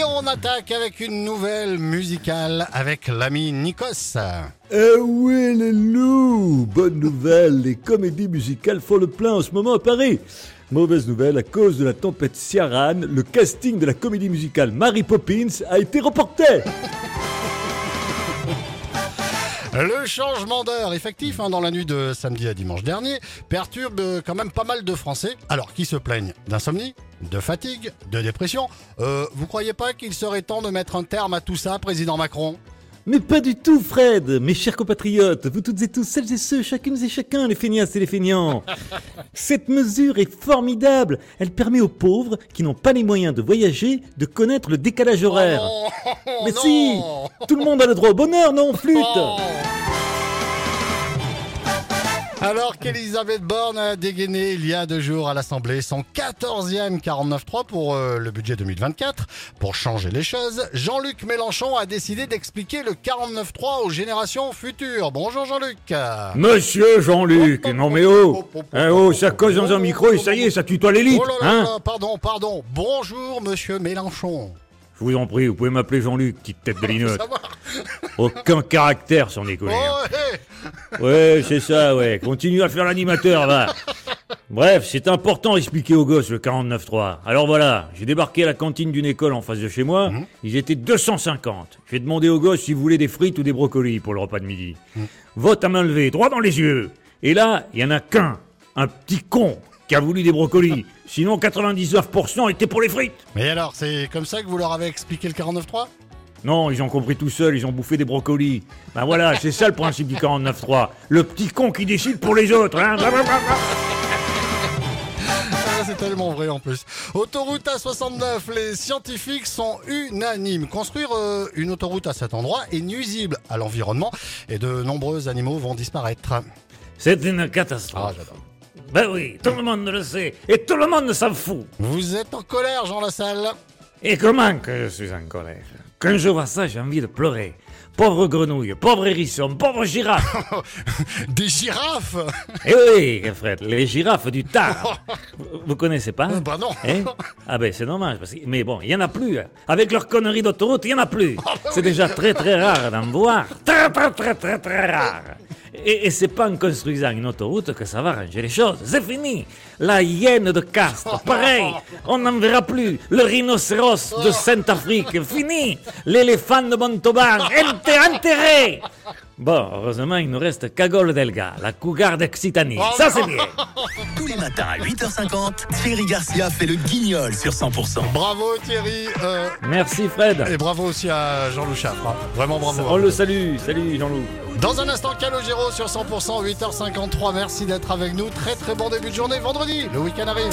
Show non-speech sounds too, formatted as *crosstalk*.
Et on attaque avec une nouvelle musicale avec l'ami Nikos. Eh oui, les loups Bonne nouvelle, les comédies musicales font le plein en ce moment à Paris. Mauvaise nouvelle, à cause de la tempête Ciaran, le casting de la comédie musicale Mary Poppins a été reporté. Le changement d'heure effectif hein, dans la nuit de samedi à dimanche dernier perturbe euh, quand même pas mal de Français. Alors qui se plaignent d'insomnie, de fatigue, de dépression euh, Vous croyez pas qu'il serait temps de mettre un terme à tout ça, président Macron? Mais pas du tout, Fred Mes chers compatriotes, vous toutes et tous, celles et ceux, chacune et chacun, les feignasses et les feignants *laughs* Cette mesure est formidable Elle permet aux pauvres, qui n'ont pas les moyens de voyager, de connaître le décalage horaire. Oh, *laughs* Mais non si Tout le monde a le droit au bonheur, non, flûte Oh. Alors qu'Elisabeth Borne a dégainé il y a deux jours à l'Assemblée son 14e 49.3 pour euh, le budget 2024, pour changer les choses, Jean-Luc Mélenchon a décidé d'expliquer le 49.3 aux générations futures. Bonjour Jean-Luc Monsieur Jean-Luc, non mais oh Hein, oh, ça cause dans un micro et ça y est, ça tutoie l'élite Oh hein pardon, pardon. Bonjour Monsieur Mélenchon. Je vous en prie, vous pouvez m'appeler Jean-Luc, petite tête de *laughs* linotte. Aucun caractère sans déconner. Ouais, c'est ça, ouais. Continue à faire l'animateur, va. Bref, c'est important d'expliquer aux gosses le 49.3. Alors voilà, j'ai débarqué à la cantine d'une école en face de chez moi. Ils étaient 250. J'ai demandé aux gosses s'ils voulaient des frites ou des brocolis pour le repas de midi. Vote à main levée, droit dans les yeux. Et là, il y en a qu'un, un petit con, qui a voulu des brocolis. *laughs* Sinon, 99% étaient pour les frites. Mais alors, c'est comme ça que vous leur avez expliqué le 49.3 Non, ils ont compris tout seuls, ils ont bouffé des brocolis. Ben voilà, c'est ça le principe du 49.3. Le petit con qui décide pour les autres, hein. Ah, c'est tellement vrai en plus. Autoroute A69, les scientifiques sont unanimes. Construire euh, une autoroute à cet endroit est nuisible à l'environnement et de nombreux animaux vont disparaître. C'est une Ah, catastrophe. j'adore. ben oui, tout le monde le sait, et tout le monde s'en fout. Vous êtes en colère, Jean Lassalle? Et comment que je suis en colère? Quand je vois ça, j'ai envie de pleurer. Pauvre grenouille, pauvre hérisson, pauvre girafe. *laughs* Des girafes *laughs* Eh oui, Fred, les girafes du Tar. *laughs* Vous, connaissez pas Bah non Hein ah ben c'est dommage, parce que, mais bon, il y en a plus. hein. Avec leurs conneries d'autoroute, il y en a plus. C'est déjà très très rare d'en voir. Très très très très très rare. Et, et c'est pas en construisant une autoroute que ça va ranger les choses. C'est fini. La hyène de Castres, pareil. On n'en verra plus. Le rhinocéros de Sainte-Afrique, fini. L'éléphant de Montauban, enté- enterré. Bon, heureusement, il nous reste Cagole Delga, la cougar d'Occitanie. Ça, c'est bien. Tous les matins à 8h50, Thierry Garcia fait le guignol sur 100%. Bravo Thierry euh, Merci, Fred. Et bravo aussi à Jean-Loup Chafre. hein. Vraiment bravo. On le salue. Salut, Jean-Loup. Dans un instant, Calogero sur 100%, 8h53. Merci d'être avec nous. Très très bon début de journée. Vendredi, le week-end arrive.